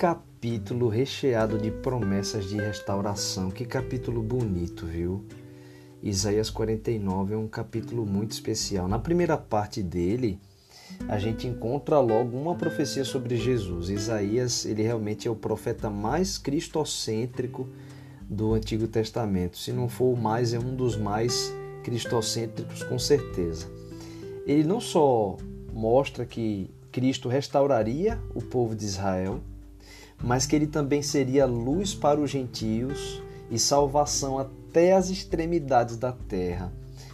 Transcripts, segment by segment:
capítulo recheado de promessas de restauração. Que capítulo bonito, viu? Isaías 49 é um capítulo muito especial. Na primeira parte dele, a gente encontra logo uma profecia sobre Jesus. Isaías, ele realmente é o profeta mais cristocêntrico do Antigo Testamento. Se não for o mais, é um dos mais cristocêntricos com certeza. Ele não só mostra que Cristo restauraria o povo de Israel, mas que ele também seria luz para os gentios e salvação até as extremidades da terra.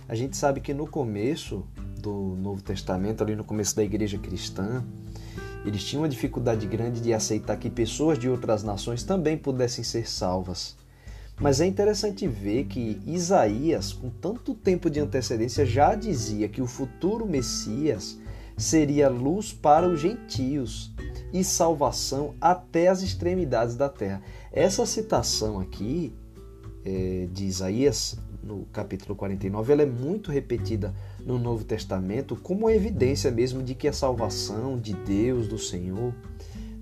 A gente sabe que no começo do Novo Testamento, ali no começo da igreja cristã, eles tinham uma dificuldade grande de aceitar que pessoas de outras nações também pudessem ser salvas. Mas é interessante ver que Isaías, com tanto tempo de antecedência, já dizia que o futuro Messias seria luz para os gentios e salvação até as extremidades da terra. Essa citação aqui é, de Isaías, no capítulo 49, ela é muito repetida no Novo Testamento como evidência mesmo de que a salvação de Deus, do Senhor,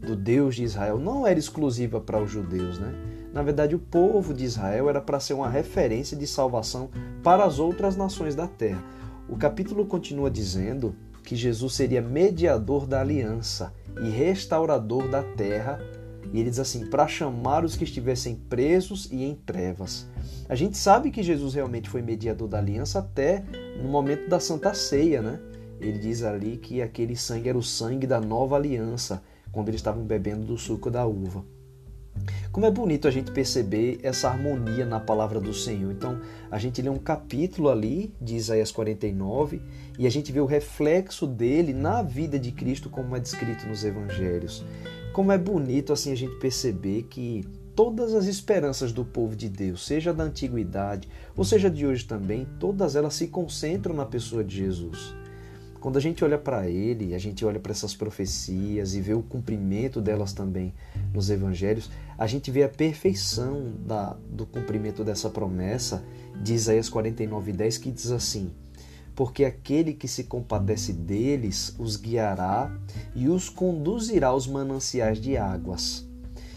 do Deus de Israel, não era exclusiva para os judeus, né? Na verdade, o povo de Israel era para ser uma referência de salvação para as outras nações da terra. O capítulo continua dizendo que Jesus seria mediador da aliança e restaurador da terra. E ele diz assim: para chamar os que estivessem presos e em trevas. A gente sabe que Jesus realmente foi mediador da aliança até no momento da Santa Ceia, né? Ele diz ali que aquele sangue era o sangue da nova aliança, quando eles estavam bebendo do suco da uva. Como é bonito a gente perceber essa harmonia na palavra do Senhor. Então, a gente lê um capítulo ali de Isaías 49 e a gente vê o reflexo dele na vida de Cristo, como é descrito nos evangelhos. Como é bonito assim a gente perceber que todas as esperanças do povo de Deus, seja da antiguidade ou seja de hoje também, todas elas se concentram na pessoa de Jesus. Quando a gente olha para ele, a gente olha para essas profecias e vê o cumprimento delas também nos evangelhos, a gente vê a perfeição da, do cumprimento dessa promessa de Isaías 49, 10, que diz assim: Porque aquele que se compadece deles os guiará e os conduzirá aos mananciais de águas.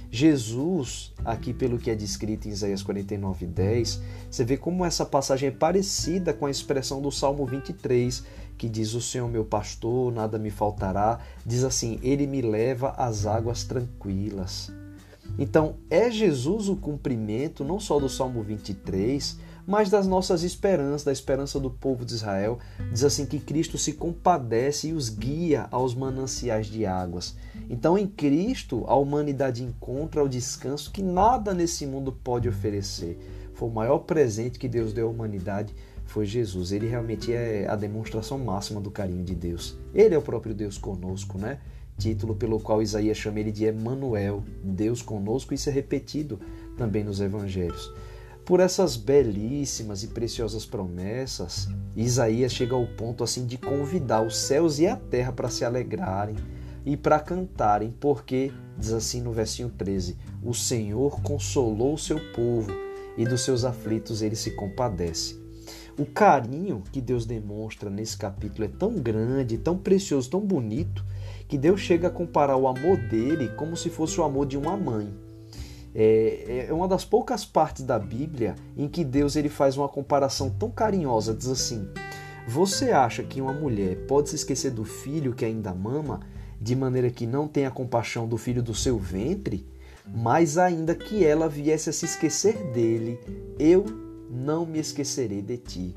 Jesus, aqui pelo que é descrito em Isaías 49, 10, você vê como essa passagem é parecida com a expressão do Salmo 23, que diz: O Senhor meu pastor, nada me faltará. Diz assim: Ele me leva às águas tranquilas. Então, é Jesus o cumprimento não só do Salmo 23, mas das nossas esperanças, da esperança do povo de Israel. Diz assim que Cristo se compadece e os guia aos mananciais de águas. Então, em Cristo, a humanidade encontra o descanso que nada nesse mundo pode oferecer. Foi o maior presente que Deus deu à humanidade foi Jesus. Ele realmente é a demonstração máxima do carinho de Deus. Ele é o próprio Deus conosco, né? Título pelo qual Isaías chama ele de Emanuel, Deus conosco, isso é repetido também nos evangelhos. Por essas belíssimas e preciosas promessas, Isaías chega ao ponto assim de convidar os céus e a terra para se alegrarem e para cantarem, porque diz assim no versinho 13: O Senhor consolou o seu povo e dos seus aflitos ele se compadece. O carinho que Deus demonstra nesse capítulo é tão grande, tão precioso, tão bonito, que Deus chega a comparar o amor dele como se fosse o amor de uma mãe. É, é uma das poucas partes da Bíblia em que Deus ele faz uma comparação tão carinhosa, diz assim: Você acha que uma mulher pode se esquecer do filho que ainda mama, de maneira que não tenha compaixão do filho do seu ventre? Mas ainda que ela viesse a se esquecer dele, eu não me esquecerei de ti.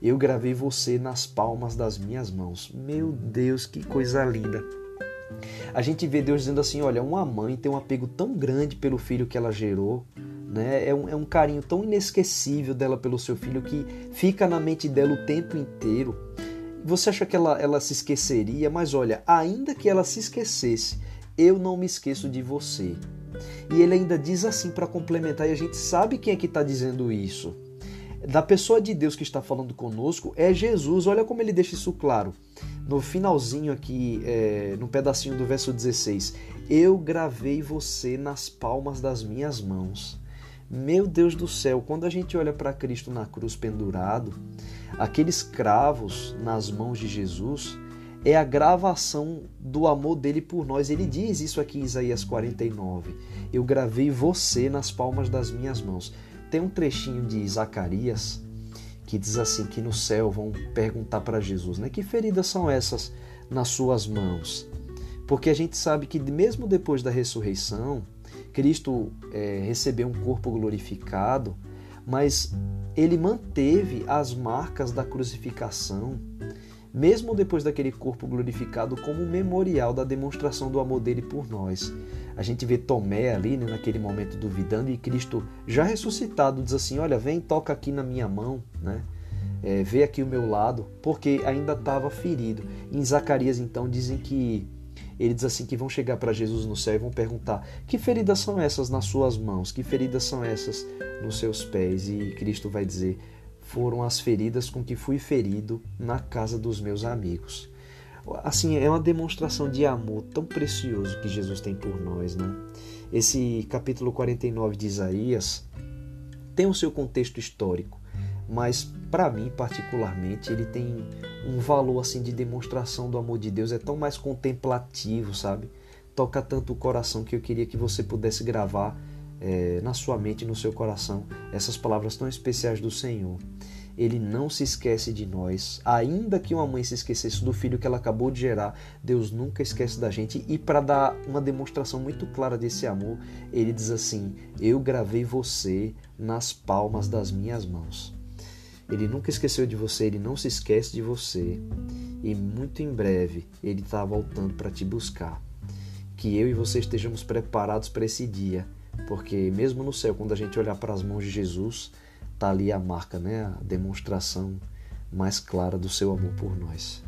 Eu gravei você nas palmas das minhas mãos. Meu Deus, que coisa linda. A gente vê Deus dizendo assim: olha, uma mãe tem um apego tão grande pelo filho que ela gerou, né? é, um, é um carinho tão inesquecível dela pelo seu filho que fica na mente dela o tempo inteiro. Você acha que ela, ela se esqueceria? Mas olha, ainda que ela se esquecesse, eu não me esqueço de você. E ele ainda diz assim para complementar, e a gente sabe quem é que está dizendo isso. Da pessoa de Deus que está falando conosco é Jesus. Olha como ele deixa isso claro. No finalzinho aqui, é, no pedacinho do verso 16: Eu gravei você nas palmas das minhas mãos. Meu Deus do céu, quando a gente olha para Cristo na cruz pendurado, aqueles cravos nas mãos de Jesus é a gravação do amor dele por nós. Ele diz isso aqui em Isaías 49. Eu gravei você nas palmas das minhas mãos. Tem um trechinho de Zacarias que diz assim que no céu vão perguntar para Jesus, né? Que feridas são essas nas suas mãos? Porque a gente sabe que mesmo depois da ressurreição, Cristo é, recebeu um corpo glorificado, mas ele manteve as marcas da crucificação mesmo depois daquele corpo glorificado, como um memorial da demonstração do amor dele por nós. A gente vê Tomé ali, né, naquele momento duvidando, e Cristo já ressuscitado diz assim: Olha, vem, toca aqui na minha mão, né? É, vê aqui o meu lado, porque ainda estava ferido. Em Zacarias, então, dizem que ele diz assim que vão chegar para Jesus no céu e vão perguntar: que feridas são essas nas suas mãos? Que feridas são essas nos seus pés? E Cristo vai dizer: foram as feridas com que fui ferido na casa dos meus amigos. Assim, é uma demonstração de amor tão precioso que Jesus tem por nós, né? Esse capítulo 49 de Isaías tem o seu contexto histórico, mas para mim particularmente ele tem um valor assim de demonstração do amor de Deus, é tão mais contemplativo, sabe? Toca tanto o coração que eu queria que você pudesse gravar é, na sua mente e no seu coração essas palavras tão especiais do Senhor. Ele não se esquece de nós, ainda que uma mãe se esquecesse do filho que ela acabou de gerar, Deus nunca esquece da gente. E para dar uma demonstração muito clara desse amor, ele diz assim: Eu gravei você nas palmas das minhas mãos. Ele nunca esqueceu de você, ele não se esquece de você. E muito em breve ele está voltando para te buscar. Que eu e você estejamos preparados para esse dia porque mesmo no céu, quando a gente olhar para as mãos de Jesus, está ali a marca, né? a demonstração mais clara do seu amor por nós.